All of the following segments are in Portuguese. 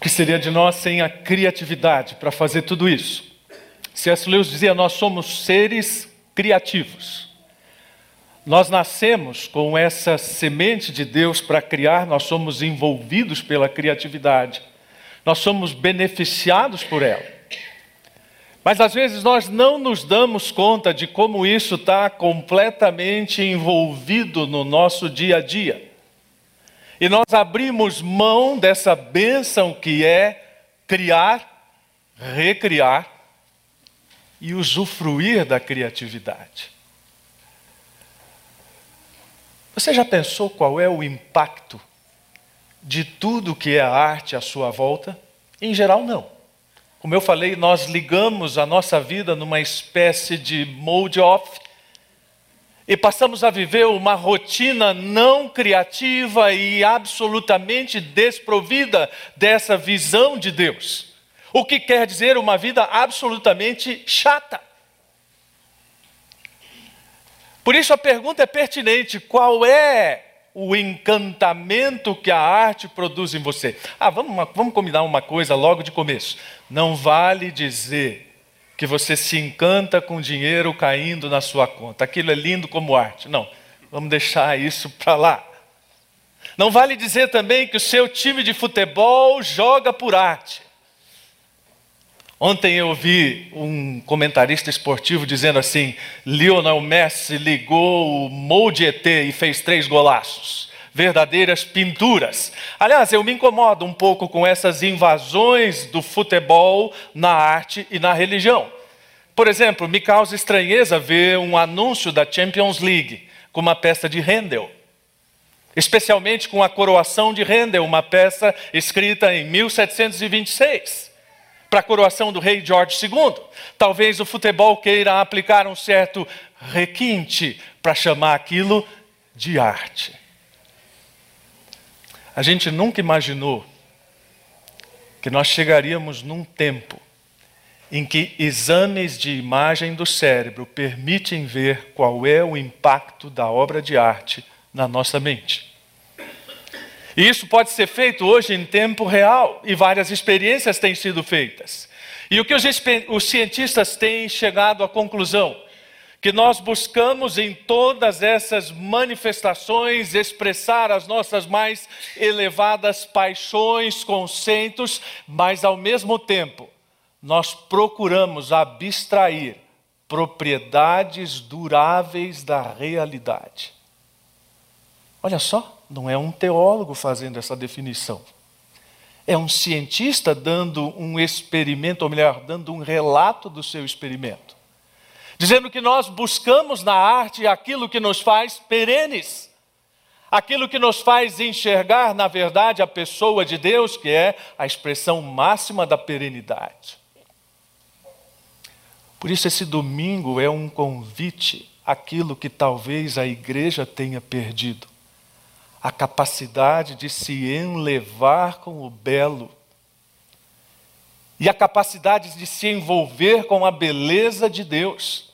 Que seria de nós sem a criatividade para fazer tudo isso? C.S. Lewis dizia: nós somos seres criativos. Nós nascemos com essa semente de Deus para criar, nós somos envolvidos pela criatividade, nós somos beneficiados por ela. Mas às vezes nós não nos damos conta de como isso está completamente envolvido no nosso dia a dia. E nós abrimos mão dessa bênção que é criar, recriar e usufruir da criatividade. Você já pensou qual é o impacto de tudo que é a arte à sua volta? Em geral, não. Como eu falei, nós ligamos a nossa vida numa espécie de mode off e passamos a viver uma rotina não criativa e absolutamente desprovida dessa visão de Deus. O que quer dizer uma vida absolutamente chata. Por isso a pergunta é pertinente: qual é o encantamento que a arte produz em você? Ah, vamos, vamos combinar uma coisa logo de começo. Não vale dizer que você se encanta com dinheiro caindo na sua conta. Aquilo é lindo como arte. Não, vamos deixar isso para lá. Não vale dizer também que o seu time de futebol joga por arte. Ontem eu vi um comentarista esportivo dizendo assim: Lionel Messi ligou o molde ET e fez três golaços. Verdadeiras pinturas. Aliás, eu me incomodo um pouco com essas invasões do futebol na arte e na religião. Por exemplo, me causa estranheza ver um anúncio da Champions League com uma peça de Handel. Especialmente com a coroação de Handel, uma peça escrita em 1726 para a coroação do rei George II. Talvez o futebol queira aplicar um certo requinte para chamar aquilo de arte. A gente nunca imaginou que nós chegaríamos num tempo em que exames de imagem do cérebro permitem ver qual é o impacto da obra de arte na nossa mente. E isso pode ser feito hoje em tempo real, e várias experiências têm sido feitas. E o que os, os cientistas têm chegado à conclusão? Que nós buscamos em todas essas manifestações expressar as nossas mais elevadas paixões, conceitos, mas ao mesmo tempo nós procuramos abstrair propriedades duráveis da realidade. Olha só não é um teólogo fazendo essa definição. É um cientista dando um experimento, ou melhor, dando um relato do seu experimento. Dizendo que nós buscamos na arte aquilo que nos faz perenes, aquilo que nos faz enxergar, na verdade, a pessoa de Deus, que é a expressão máxima da perenidade. Por isso, esse domingo é um convite àquilo que talvez a igreja tenha perdido a capacidade de se enlevar com o belo e a capacidade de se envolver com a beleza de Deus.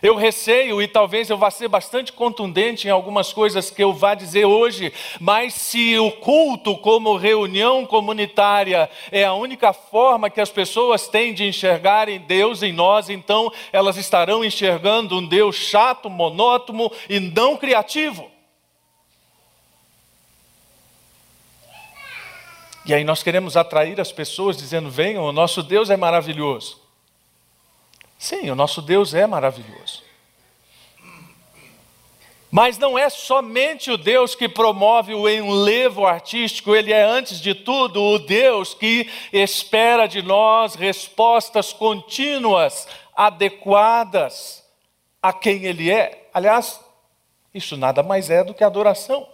Eu receio, e talvez eu vá ser bastante contundente em algumas coisas que eu vá dizer hoje, mas se o culto, como reunião comunitária, é a única forma que as pessoas têm de enxergarem Deus em nós, então elas estarão enxergando um Deus chato, monótono e não criativo. E aí nós queremos atrair as pessoas dizendo: venham, o nosso Deus é maravilhoso. Sim, o nosso Deus é maravilhoso. Mas não é somente o Deus que promove o enlevo artístico, ele é, antes de tudo, o Deus que espera de nós respostas contínuas, adequadas a quem Ele é. Aliás, isso nada mais é do que adoração.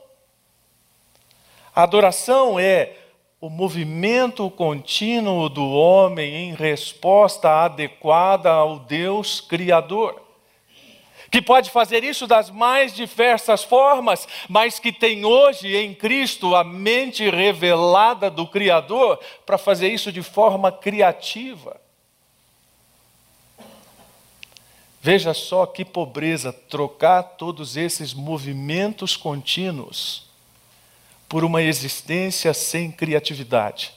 A adoração é o movimento contínuo do homem em resposta adequada ao Deus Criador. Que pode fazer isso das mais diversas formas, mas que tem hoje em Cristo a mente revelada do Criador para fazer isso de forma criativa. Veja só que pobreza trocar todos esses movimentos contínuos por uma existência sem criatividade.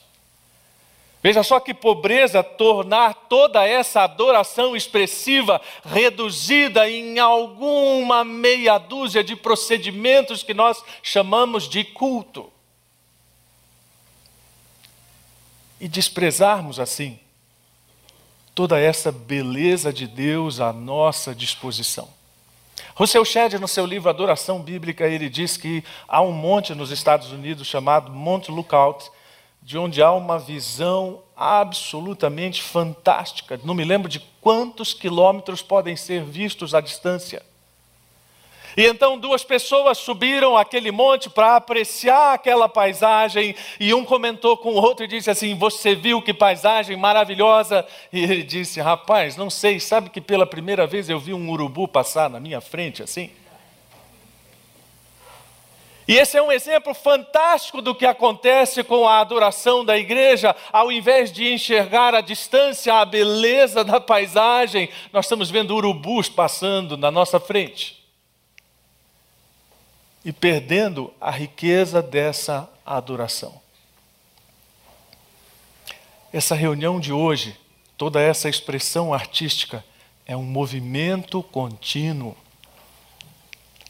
Veja só que pobreza tornar toda essa adoração expressiva reduzida em alguma meia dúzia de procedimentos que nós chamamos de culto. E desprezarmos assim toda essa beleza de Deus à nossa disposição. Rousseau Shedd, no seu livro Adoração Bíblica, ele diz que há um monte nos Estados Unidos chamado Monte Lookout, de onde há uma visão absolutamente fantástica. Não me lembro de quantos quilômetros podem ser vistos à distância. E então duas pessoas subiram aquele monte para apreciar aquela paisagem, e um comentou com o outro e disse assim: Você viu que paisagem maravilhosa? E ele disse: Rapaz, não sei, sabe que pela primeira vez eu vi um urubu passar na minha frente assim? E esse é um exemplo fantástico do que acontece com a adoração da igreja. Ao invés de enxergar a distância, a beleza da paisagem, nós estamos vendo urubus passando na nossa frente. E perdendo a riqueza dessa adoração. Essa reunião de hoje, toda essa expressão artística, é um movimento contínuo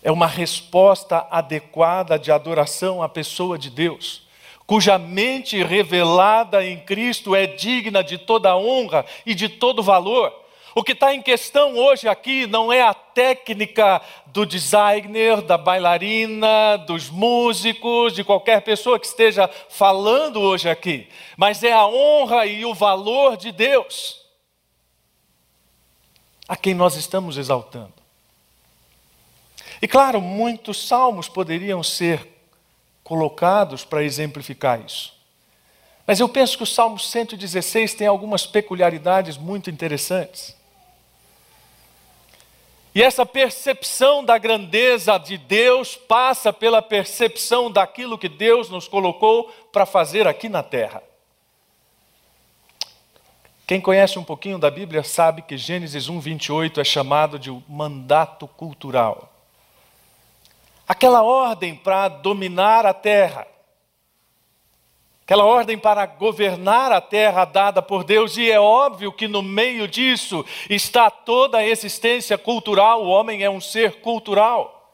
é uma resposta adequada de adoração à pessoa de Deus, cuja mente revelada em Cristo é digna de toda honra e de todo valor. O que está em questão hoje aqui não é a técnica do designer, da bailarina, dos músicos, de qualquer pessoa que esteja falando hoje aqui, mas é a honra e o valor de Deus a quem nós estamos exaltando. E claro, muitos salmos poderiam ser colocados para exemplificar isso. Mas eu penso que o Salmo 116 tem algumas peculiaridades muito interessantes. E essa percepção da grandeza de Deus passa pela percepção daquilo que Deus nos colocou para fazer aqui na terra. Quem conhece um pouquinho da Bíblia sabe que Gênesis 1, 28 é chamado de mandato cultural aquela ordem para dominar a terra, aquela ordem para governar a terra dada por Deus, e é óbvio que no meio disso está toda a existência cultural, o homem é um ser cultural.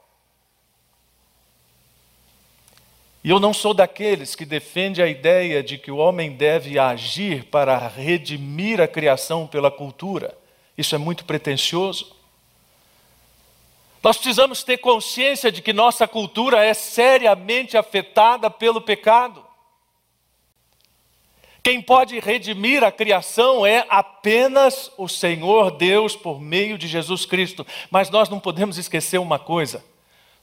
E eu não sou daqueles que defende a ideia de que o homem deve agir para redimir a criação pela cultura. Isso é muito pretensioso. Nós precisamos ter consciência de que nossa cultura é seriamente afetada pelo pecado. Quem pode redimir a criação é apenas o Senhor Deus por meio de Jesus Cristo. Mas nós não podemos esquecer uma coisa: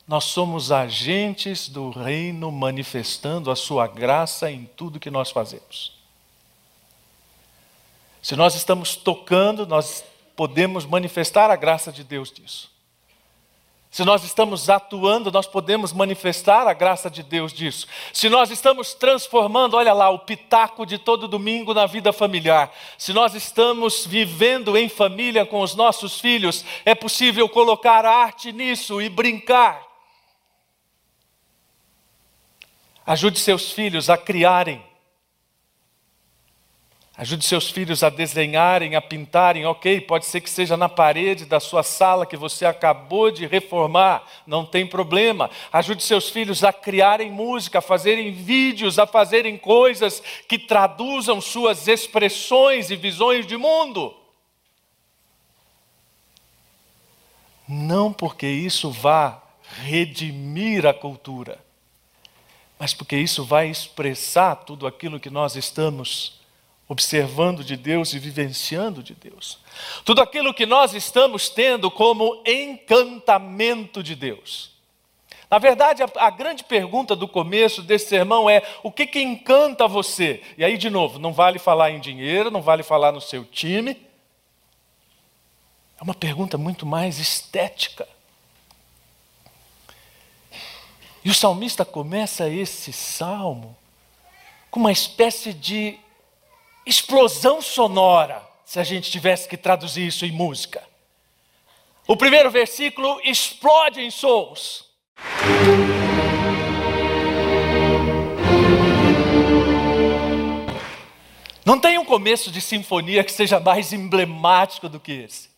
nós somos agentes do reino manifestando a sua graça em tudo que nós fazemos. Se nós estamos tocando, nós podemos manifestar a graça de Deus disso. Se nós estamos atuando, nós podemos manifestar a graça de Deus disso. Se nós estamos transformando, olha lá, o pitaco de todo domingo na vida familiar. Se nós estamos vivendo em família com os nossos filhos, é possível colocar arte nisso e brincar. Ajude seus filhos a criarem Ajude seus filhos a desenharem, a pintarem, ok, pode ser que seja na parede da sua sala que você acabou de reformar, não tem problema. Ajude seus filhos a criarem música, a fazerem vídeos, a fazerem coisas que traduzam suas expressões e visões de mundo. Não porque isso vá redimir a cultura, mas porque isso vai expressar tudo aquilo que nós estamos observando de Deus e vivenciando de Deus. Tudo aquilo que nós estamos tendo como encantamento de Deus. Na verdade, a, a, grande pergunta do começo desse sermão é: o que, que encanta você? E aí, de novo, não vale falar em dinheiro, não vale falar no seu time. É uma pergunta muito mais estética. E o salmista começa esse salmo com uma espécie de explosão sonora, se a gente tivesse que traduzir isso em música. O primeiro versículo explode em sons. Não tem um começo de sinfonia que seja mais emblemático do que esse.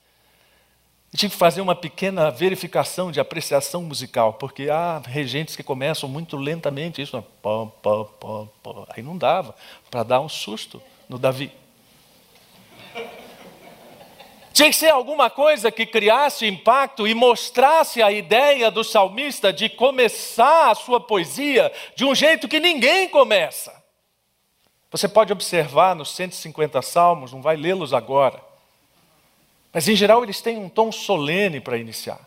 Eu tive que fazer uma pequena verificação de apreciação musical, porque há regentes que começam muito lentamente, isso, pam, pam, pam. aí não dava para dar um susto no Davi. Tinha que ser alguma coisa que criasse impacto e mostrasse a ideia do salmista de começar a sua poesia de um jeito que ninguém começa. Você pode observar nos 150 salmos, não vai lê-los agora. Mas em geral eles têm um tom solene para iniciar.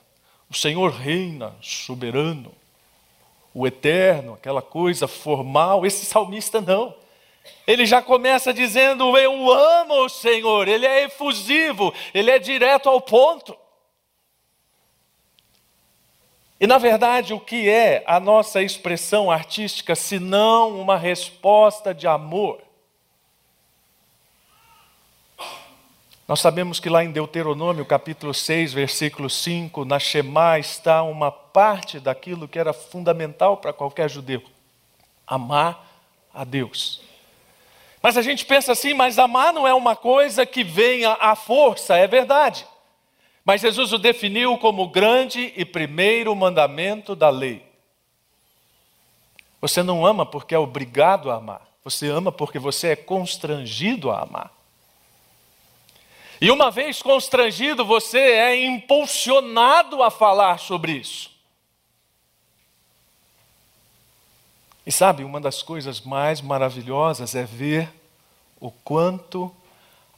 O Senhor reina, soberano, o eterno, aquela coisa formal. Esse salmista não. Ele já começa dizendo: Eu amo o Senhor. Ele é efusivo, ele é direto ao ponto. E na verdade, o que é a nossa expressão artística se não uma resposta de amor? Nós sabemos que lá em Deuteronômio, capítulo 6, versículo 5, na Shema está uma parte daquilo que era fundamental para qualquer judeu: amar a Deus. Mas a gente pensa assim, mas amar não é uma coisa que venha à força, é verdade. Mas Jesus o definiu como o grande e primeiro mandamento da lei. Você não ama porque é obrigado a amar, você ama porque você é constrangido a amar. E uma vez constrangido, você é impulsionado a falar sobre isso. E sabe, uma das coisas mais maravilhosas é ver o quanto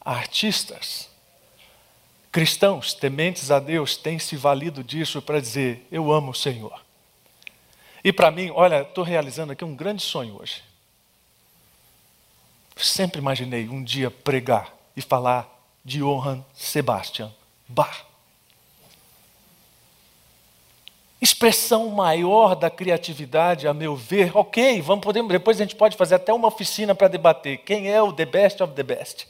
artistas, cristãos tementes a Deus, têm se valido disso para dizer: Eu amo o Senhor. E para mim, olha, estou realizando aqui um grande sonho hoje. Sempre imaginei um dia pregar e falar de Johann Sebastian Bach. Expressão maior da criatividade, a meu ver. Ok, vamos poder, depois a gente pode fazer até uma oficina para debater quem é o the best of the best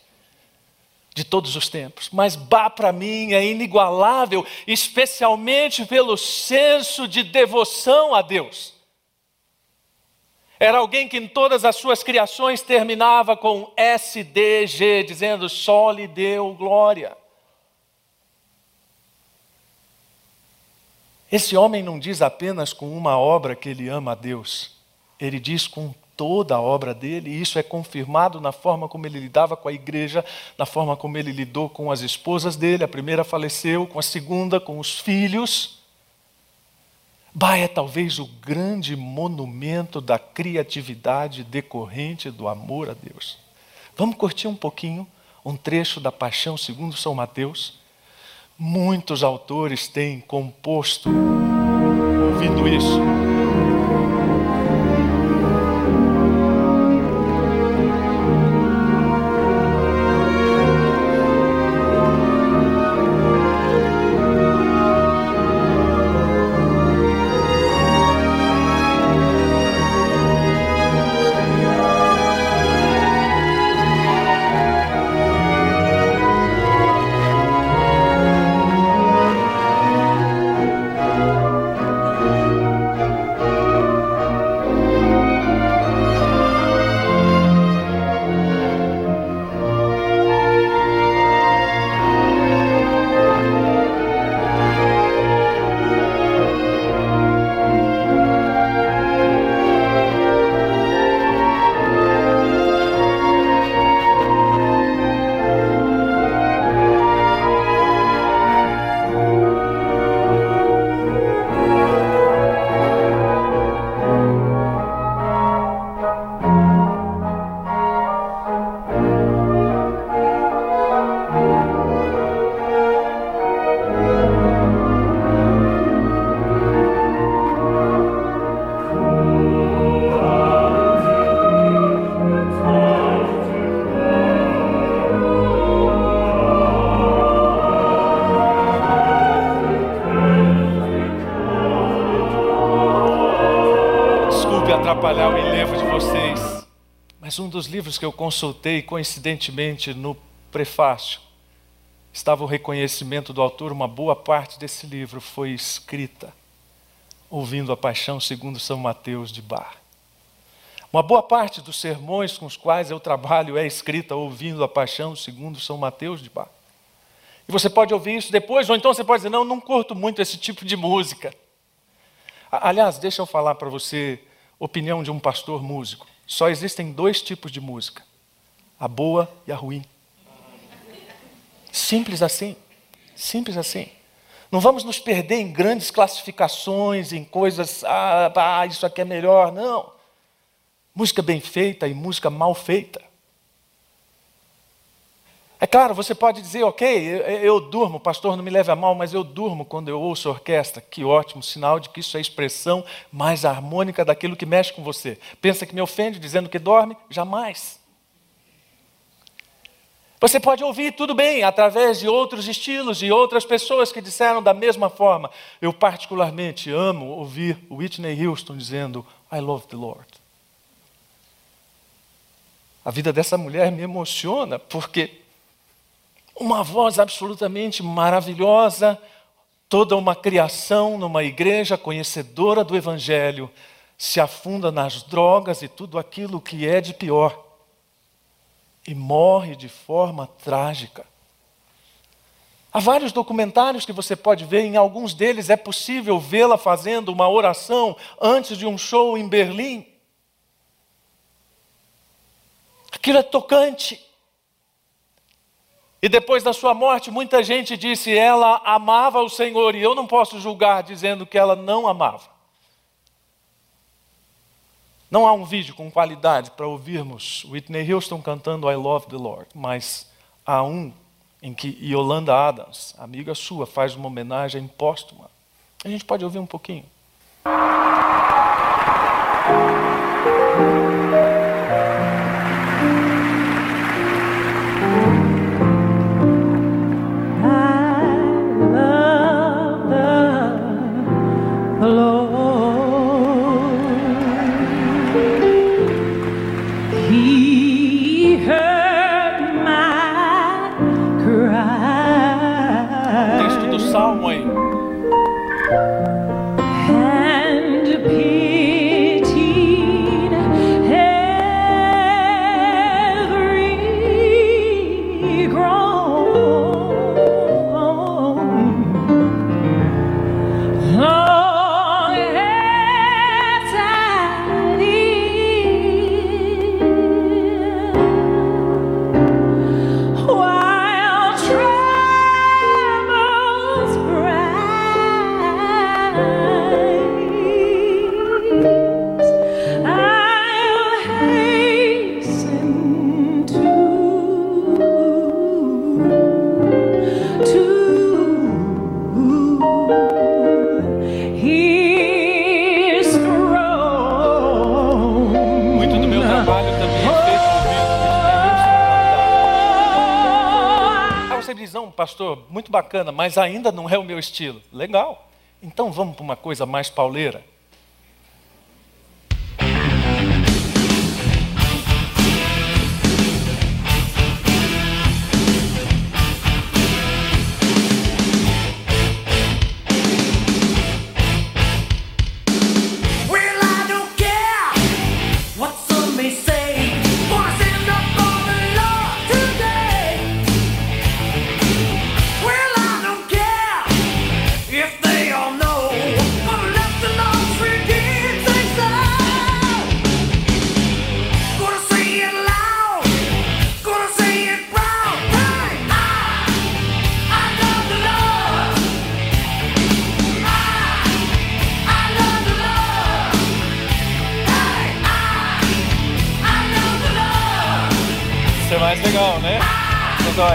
de todos os tempos. Mas Bach para mim é inigualável, especialmente pelo senso de devoção a Deus. Era alguém que em todas as suas criações terminava com SDG, dizendo só lhe deu glória. Esse homem não diz apenas com uma obra que ele ama a Deus, ele diz com toda a obra dele, e isso é confirmado na forma como ele lidava com a igreja, na forma como ele lidou com as esposas dele. A primeira faleceu, com a segunda, com os filhos. Bah é talvez o grande monumento da criatividade decorrente do amor a Deus. Vamos curtir um pouquinho um trecho da Paixão segundo São Mateus? Muitos autores têm composto ouvindo isso. Dos livros que eu consultei, coincidentemente, no prefácio, estava o reconhecimento do autor, uma boa parte desse livro foi escrita ouvindo a Paixão segundo São Mateus de Bar. Uma boa parte dos sermões com os quais eu trabalho é escrita ouvindo a paixão segundo São Mateus de Bach. E você pode ouvir isso depois, ou então você pode dizer: não, não curto muito esse tipo de música. Aliás, deixa eu falar para você, opinião de um pastor músico. Só existem dois tipos de música: a boa e a ruim. Simples assim. Simples assim. Não vamos nos perder em grandes classificações, em coisas, ah, ah, isso aqui é melhor. Não. Música bem feita e música mal feita. É claro, você pode dizer, ok, eu, durmo, pastor, não me leve a mal, mas eu durmo quando eu ouço orquestra. Que ótimo, sinal de que isso é expressão mais harmônica daquilo que mexe com você. Pensa que me ofende dizendo que dorme? Jamais. Você pode ouvir tudo bem através de outros estilos, de outras pessoas que disseram da mesma forma. Eu, particularmente, amo ouvir Whitney Houston dizendo: I love the Lord. A vida dessa mulher me emociona porque uma voz absolutamente maravilhosa, toda uma criação numa igreja conhecedora do Evangelho, se afunda nas drogas e tudo aquilo que é de pior e morre de forma trágica. Há vários documentários que você pode ver, em alguns deles é possível vê-la fazendo uma oração antes de um show em Berlim. Aquilo é tocante. E depois da sua morte, muita gente disse ela amava o Senhor, e eu não posso julgar dizendo que ela não amava. Não há um vídeo com qualidade para ouvirmos Whitney Houston cantando I Love the Lord, mas há um em que Yolanda Adams, amiga sua, faz uma homenagem póstuma. A gente pode ouvir um pouquinho. Muito bacana, mas ainda não é o meu estilo. Legal. Então vamos para uma coisa mais pauleira.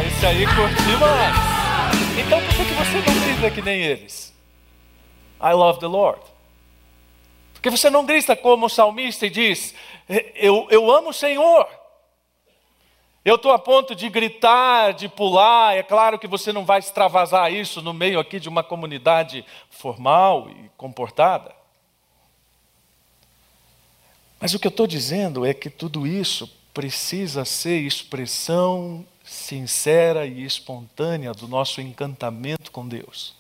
Esse aí curtiu mais. Então por que você não grita que nem eles? I love the Lord. Porque você não grita como o salmista e diz: Eu, eu amo o Senhor. Eu estou a ponto de gritar, de pular. É claro que você não vai extravasar isso no meio aqui de uma comunidade formal e comportada. Mas o que eu estou dizendo é que tudo isso precisa ser expressão sincera e espontânea do nosso encantamento com Deus.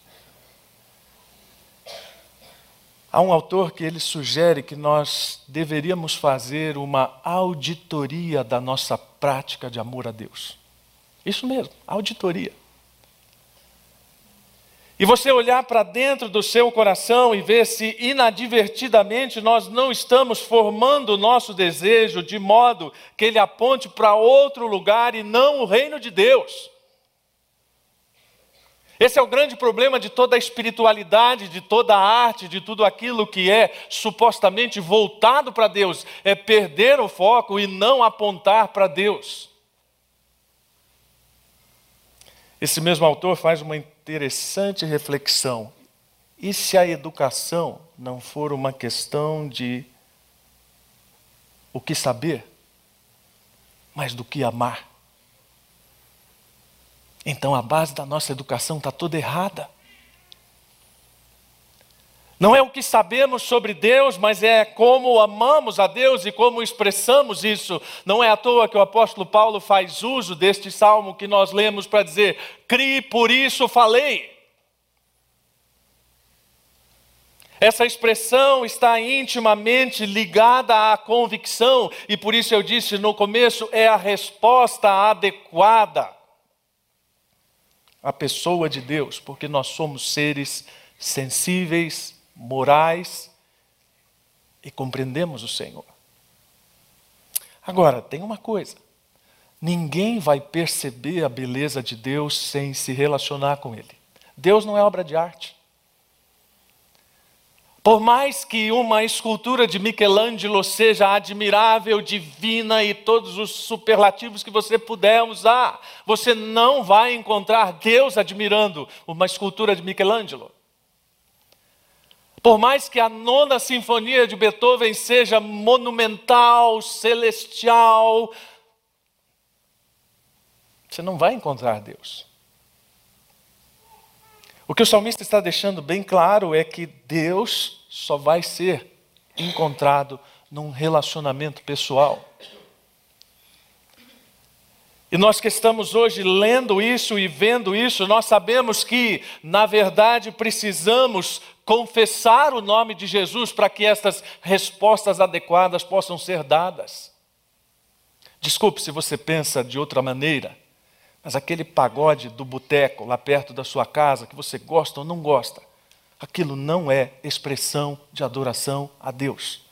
Há um autor que ele sugere que nós deveríamos fazer uma auditoria da nossa prática de amor a Deus. Isso mesmo, auditoria. E você olhar para dentro do seu coração e ver se inadvertidamente nós não estamos formando o nosso desejo de modo que ele aponte para outro lugar e não o reino de Deus. Esse é o grande problema de toda a espiritualidade, de toda a arte, de tudo aquilo que é supostamente voltado para Deus, é perder o foco e não apontar para Deus. Esse mesmo autor faz uma interessante reflexão. E se a educação não for uma questão de o que saber, mas do que amar? Então a base da nossa educação está toda errada. Não é o que sabemos sobre Deus, mas é como amamos a Deus e como expressamos isso. Não é à toa que o apóstolo Paulo faz uso deste salmo que nós lemos para dizer: "Crie, por isso falei". Essa expressão está intimamente ligada à convicção, e por isso eu disse no começo, é a resposta adequada a pessoa de Deus, porque nós somos seres sensíveis, morais e compreendemos o Senhor. Agora, tem uma coisa: ninguém vai perceber a beleza de Deus sem se relacionar com Ele. Deus não é obra de arte. Por mais que uma escultura de Michelangelo seja admirável, divina e todos os superlativos que você puder usar, você não vai encontrar Deus admirando uma escultura de Michelangelo. Por mais que a nona sinfonia de Beethoven seja monumental, celestial, você não vai encontrar Deus. O que o salmista está deixando bem claro é que Deus só vai ser encontrado num relacionamento pessoal. E nós que estamos hoje lendo isso e vendo isso, nós sabemos que, na verdade, precisamos confessar o nome de Jesus para que estas respostas adequadas possam ser dadas. Desculpe se você pensa de outra maneira. Mas aquele pagode do boteco lá perto da sua casa, que você gosta ou não gosta, aquilo não é expressão de adoração a Deus.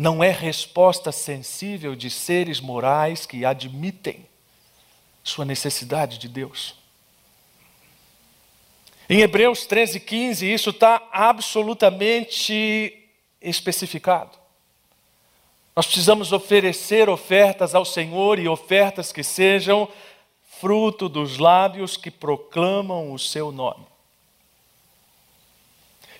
Não é resposta sensível de seres morais que admitem sua necessidade de Deus. Em Hebreus 13, 15, isso está absolutamente especificado. Nós precisamos oferecer ofertas ao Senhor e ofertas que sejam fruto dos lábios que proclamam o seu nome.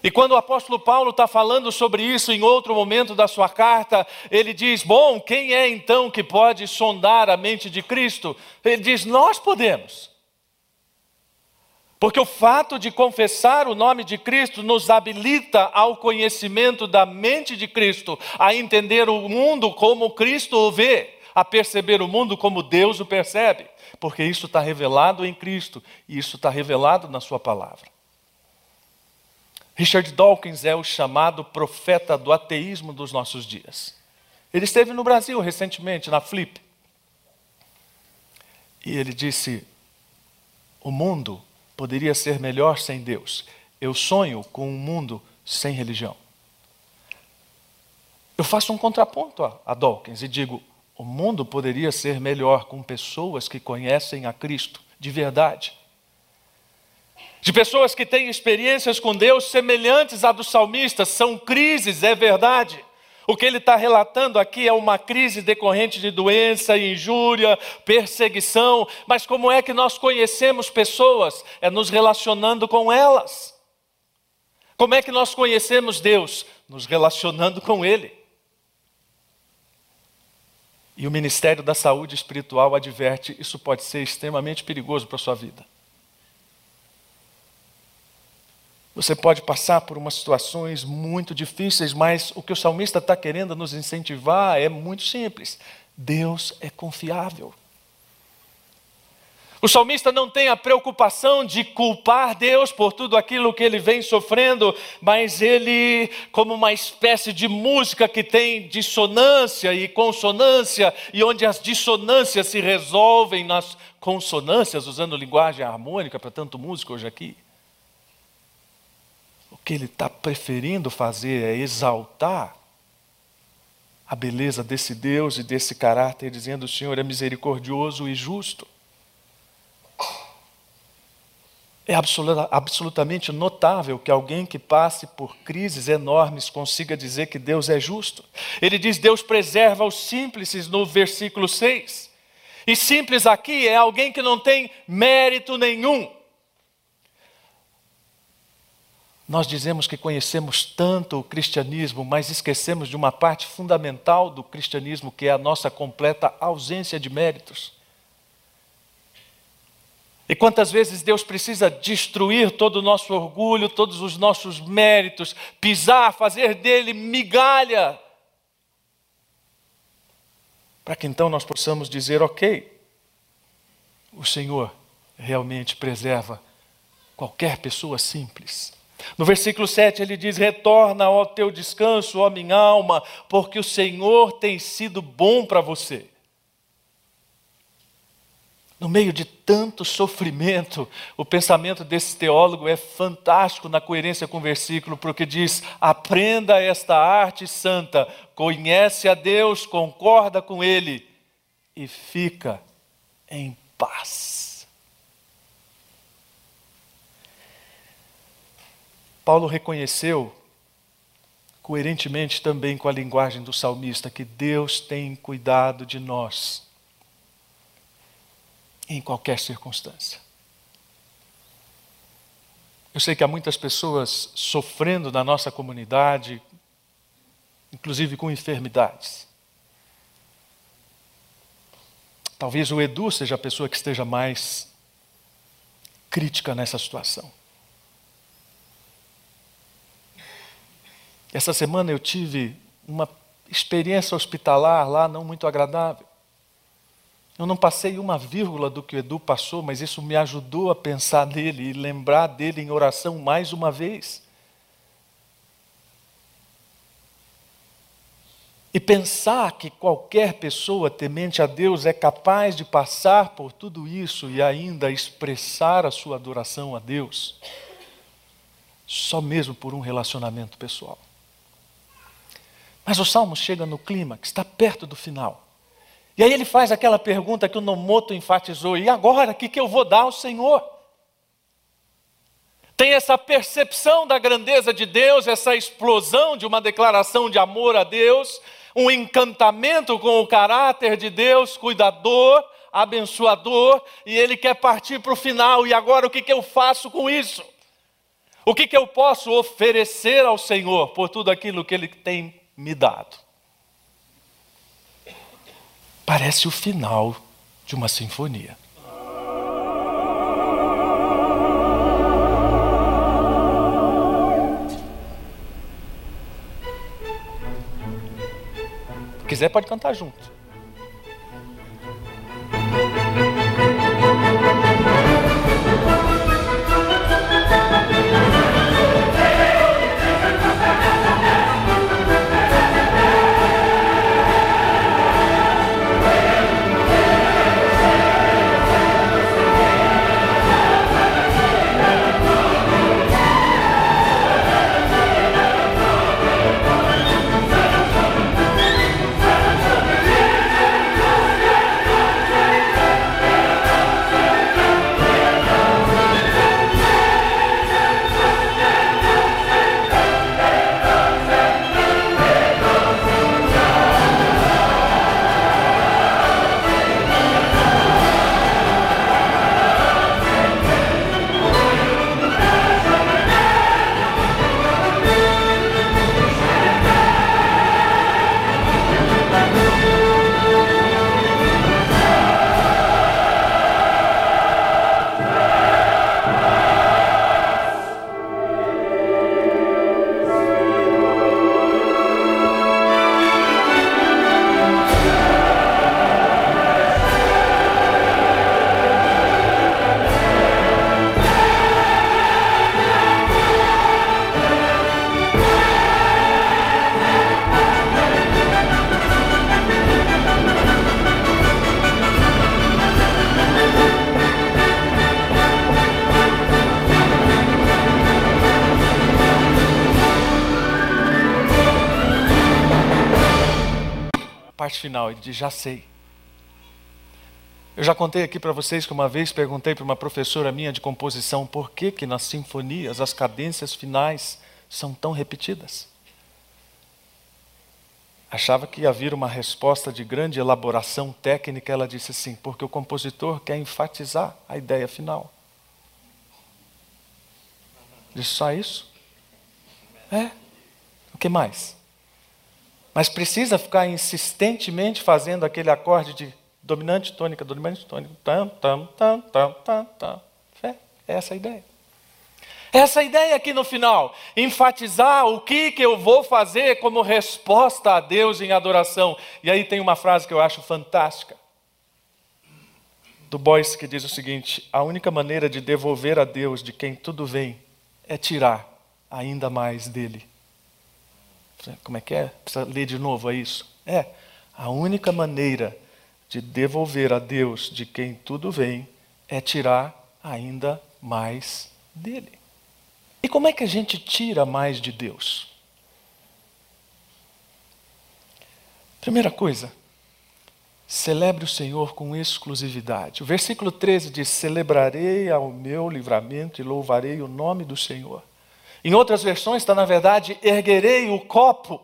E quando o apóstolo Paulo está falando sobre isso em outro momento da sua carta, ele diz: Bom, quem é então que pode sondar a mente de Cristo? Ele diz: Nós podemos. Porque o fato de confessar o nome de Cristo nos habilita ao conhecimento da mente de Cristo, a entender o mundo como Cristo o vê, a perceber o mundo como Deus o percebe porque isso está revelado em Cristo e isso está revelado na Sua palavra. Richard Dawkins é o chamado profeta do ateísmo dos nossos dias. Ele esteve no Brasil recentemente, na Flip. E ele disse: O mundo poderia ser melhor sem Deus. Eu sonho com um mundo sem religião. Eu faço um contraponto a, Dawkins e digo: o mundo poderia ser melhor com pessoas que conhecem a Cristo de verdade. De pessoas que têm experiências com Deus semelhantes à dos salmistas, são crises, é verdade. O que ele está relatando aqui é uma crise decorrente de doença, injúria, perseguição, mas como é que nós conhecemos pessoas? É nos relacionando com elas. Como é que nós conhecemos Deus? Nos relacionando com Ele. E o Ministério da Saúde Espiritual adverte: isso pode ser extremamente perigoso para a sua vida. Você pode passar por umas situações muito difíceis, mas o que o salmista está querendo nos incentivar é muito simples: Deus é confiável. O salmista não tem a preocupação de culpar Deus por tudo aquilo que ele vem sofrendo, mas ele, como uma espécie de música que tem dissonância e consonância, e onde as dissonâncias se resolvem nas consonâncias, usando linguagem harmônica para tanto músico hoje aqui. Que ele está preferindo fazer é exaltar a beleza desse Deus e desse caráter, dizendo: O Senhor é misericordioso e justo. É absoluta, absolutamente notável que alguém que passe por crises enormes consiga dizer que Deus é justo. Ele diz: Deus preserva os simples no versículo 6. E simples aqui é alguém que não tem mérito nenhum. Nós dizemos que conhecemos tanto o cristianismo, mas esquecemos de uma parte fundamental do cristianismo, que é a nossa completa ausência de méritos. E quantas vezes Deus precisa destruir todo o nosso orgulho, todos os nossos méritos, pisar, fazer dele migalha, para que então nós possamos dizer: ok, o Senhor realmente preserva qualquer pessoa simples. No versículo 7 ele diz: Retorna ao teu descanso, ó minha alma, porque o Senhor tem sido bom para você. No meio de tanto sofrimento, o pensamento desse teólogo é fantástico na coerência com o versículo, porque diz: aprenda esta arte santa, conhece a Deus, concorda com Ele e fica em paz. Paulo reconheceu, coerentemente também com a linguagem do salmista, que Deus tem cuidado de nós em qualquer circunstância. Eu sei que há muitas pessoas sofrendo na nossa comunidade, inclusive com enfermidades. Talvez o Edu seja a pessoa que esteja mais crítica nessa situação. Essa semana eu tive uma experiência hospitalar lá não muito agradável. Eu não passei uma vírgula do que o Edu passou, mas isso me ajudou a pensar nele e lembrar dele em oração mais uma vez. E pensar que qualquer pessoa temente a Deus é capaz de passar por tudo isso e ainda expressar a sua adoração a Deus, só mesmo por um relacionamento pessoal. Mas o salmo chega no clima, que está perto do final. E aí ele faz aquela pergunta que o Nomoto enfatizou: e agora, o que, que eu vou dar ao Senhor? Tem essa percepção da grandeza de Deus, essa explosão de uma declaração de amor a Deus, um encantamento com o caráter de Deus, cuidador, abençoador, e ele quer partir para o final. E agora, o que, que eu faço com isso? O que, que eu posso oferecer ao Senhor por tudo aquilo que Ele tem me dado? Parece o final de uma sinfonia. quiser, pode cantar junto. Final. Ele diz: Já sei. Eu já contei aqui para vocês que uma vez perguntei para uma professora minha de composição por que, que nas sinfonias as cadências finais são tão repetidas. Achava que ia vir uma resposta de grande elaboração técnica. Ela disse assim: porque o compositor quer enfatizar a ideia final. Disse só isso? É. O que mais? Mas precisa ficar insistentemente fazendo aquele acorde de dominante, tônica, dominante, tônica, tam, tam, tam, tam, tam, tam. É, é essa a ideia. Essa ideia aqui no final, enfatizar o que, que eu vou fazer como resposta a Deus em adoração. E aí tem uma frase que eu acho fantástica, do Boyce, que diz o seguinte: A única maneira de devolver a Deus de quem tudo vem é tirar ainda mais dele. Como é que é? Precisa ler de novo, é isso? É, a única maneira de devolver a Deus de quem tudo vem é tirar ainda mais dele. E como é que a gente tira mais de Deus? Primeira coisa, celebre o Senhor com exclusividade. O versículo 13 diz: Celebrarei ao meu livramento e louvarei o nome do Senhor. Em outras versões está, na verdade, erguerei o copo.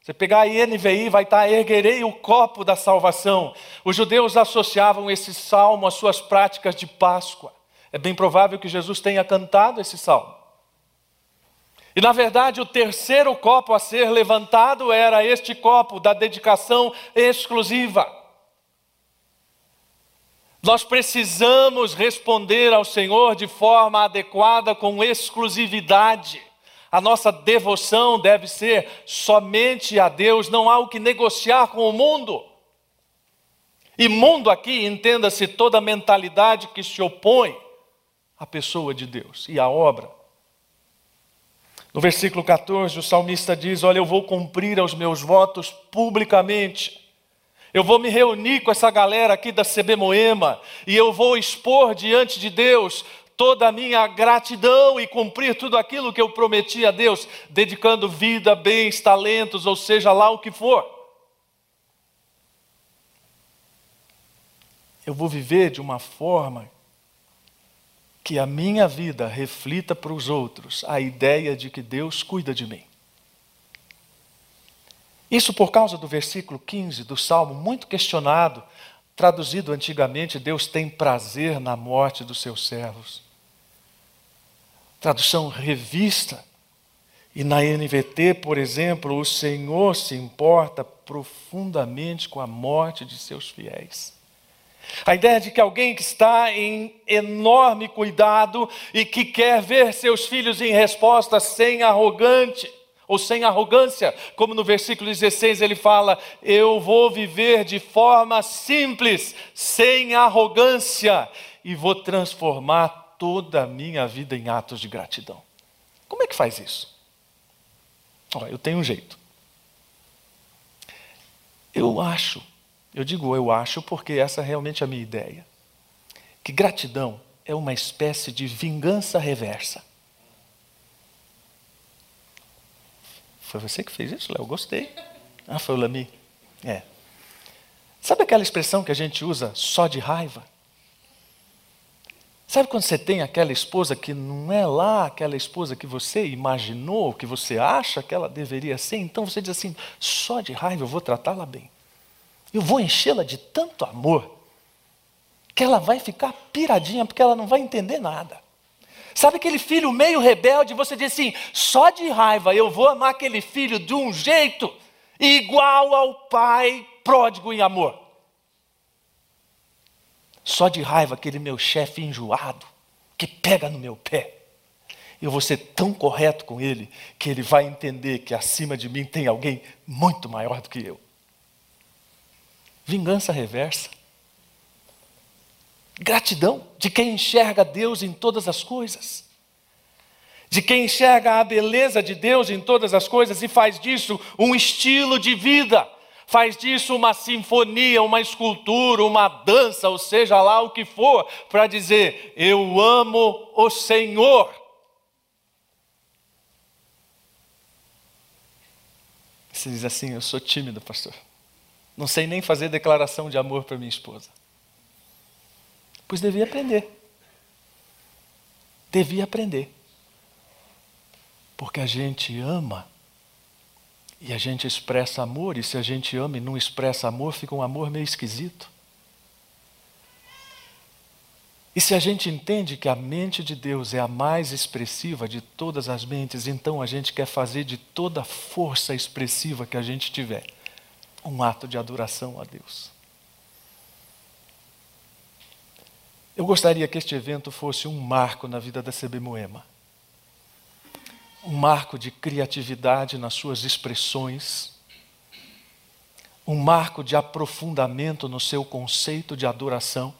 Você pegar a NVI, vai estar erguerei o copo da salvação. Os judeus associavam esse salmo às suas práticas de Páscoa. É bem provável que Jesus tenha cantado esse salmo. E na verdade, o terceiro copo a ser levantado era este copo da dedicação exclusiva. Nós precisamos responder ao Senhor de forma adequada, com exclusividade. A nossa devoção deve ser somente a Deus, não há o que negociar com o mundo. E mundo aqui, entenda-se toda mentalidade que se opõe à pessoa de Deus e à obra no versículo 14, o salmista diz: Olha, eu vou cumprir os meus votos publicamente. Eu vou me reunir com essa galera aqui da CB Moema e eu vou expor diante de Deus toda a minha gratidão e cumprir tudo aquilo que eu prometi a Deus, dedicando vida, bens, talentos, ou seja lá o que for. Eu vou viver de uma forma que a minha vida reflita para os outros a ideia de que Deus cuida de mim. Isso por causa do versículo 15 do Salmo, muito questionado, traduzido antigamente: Deus tem prazer na morte dos seus servos. Tradução revista. E na NVT, por exemplo, o Senhor se importa profundamente com a morte de seus fiéis. A ideia de que alguém que está em enorme cuidado e que quer ver seus filhos em resposta sem arrogante ou sem arrogância, como no versículo 16 ele fala: Eu vou viver de forma simples, sem arrogância, e vou transformar toda a minha vida em atos de gratidão. Como é que faz isso? Olha, eu tenho um jeito. Eu acho eu digo eu acho porque essa é realmente a minha ideia. Que gratidão é uma espécie de vingança reversa. Foi você que fez isso, Léo? Gostei. Ah, foi o Lami? É. Sabe aquela expressão que a gente usa só de raiva? Sabe quando você tem aquela esposa que não é lá aquela esposa que você imaginou, que você acha que ela deveria ser? Então você diz assim: só de raiva eu vou tratá-la bem. Eu vou enchê-la de tanto amor que ela vai ficar piradinha porque ela não vai entender nada. Sabe aquele filho meio rebelde? Você diz assim: só de raiva eu vou amar aquele filho de um jeito igual ao pai pródigo em amor. Só de raiva aquele meu chefe enjoado que pega no meu pé. Eu vou ser tão correto com ele que ele vai entender que acima de mim tem alguém muito maior do que eu. Vingança reversa. Gratidão de quem enxerga Deus em todas as coisas. De quem enxerga a beleza de Deus em todas as coisas e faz disso um estilo de vida. Faz disso uma sinfonia, uma escultura, uma dança, ou seja lá o que for, para dizer: Eu amo o Senhor. Você diz assim: Eu sou tímido, pastor. Não sei nem fazer declaração de amor para minha esposa. Pois devia aprender. Devia aprender. Porque a gente ama e a gente expressa amor, e se a gente ama e não expressa amor, fica um amor meio esquisito. E se a gente entende que a mente de Deus é a mais expressiva de todas as mentes, então a gente quer fazer de toda a força expressiva que a gente tiver um ato de adoração a Deus. Eu gostaria que este evento fosse um marco na vida da CB Moema. Um marco de criatividade nas suas expressões, um marco de aprofundamento no seu conceito de adoração.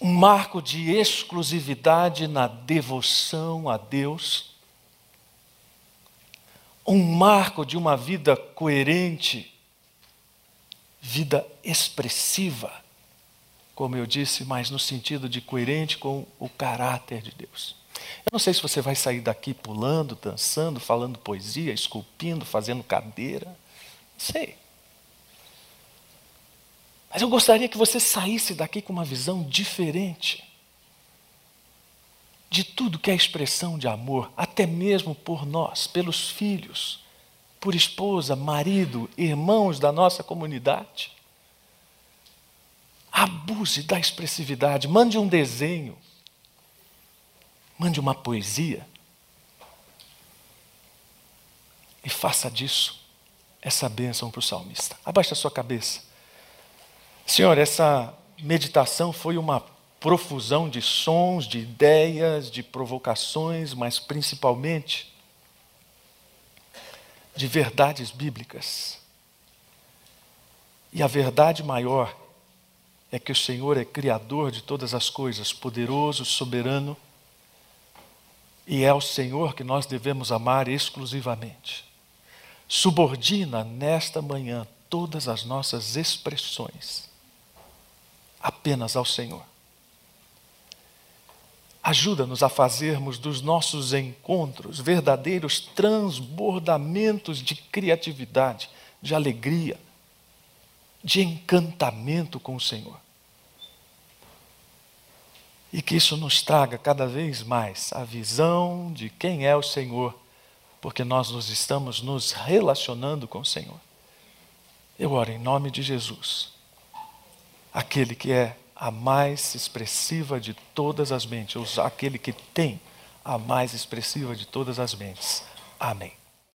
Um marco de exclusividade na devoção a Deus, um marco de uma vida coerente, vida expressiva, como eu disse, mas no sentido de coerente com o caráter de Deus. Eu não sei se você vai sair daqui pulando, dançando, falando poesia, esculpindo, fazendo cadeira. Não sei. Mas eu gostaria que você saísse daqui com uma visão diferente de tudo que é expressão de amor, até mesmo por nós, pelos filhos, por esposa, marido, irmãos da nossa comunidade. Abuse da expressividade, mande um desenho, mande uma poesia e faça disso essa bênção para o salmista. Abaixe a sua cabeça. Senhor, essa meditação foi uma profusão de sons, de ideias, de provocações, mas principalmente de verdades bíblicas. E a verdade maior é que o Senhor é Criador de todas as coisas, poderoso, soberano, e é ao Senhor que nós devemos amar exclusivamente. Subordina nesta manhã todas as nossas expressões apenas ao Senhor. Ajuda-nos a fazermos dos nossos encontros verdadeiros transbordamentos de criatividade, de alegria, de encantamento com o Senhor. E que isso nos traga cada vez mais a visão de quem é o Senhor, porque nós nos estamos nos relacionando com o Senhor. Eu oro em nome de Jesus aquele que é a mais expressiva de todas as mentes, ou aquele que tem a mais expressiva de todas as mentes. Amém.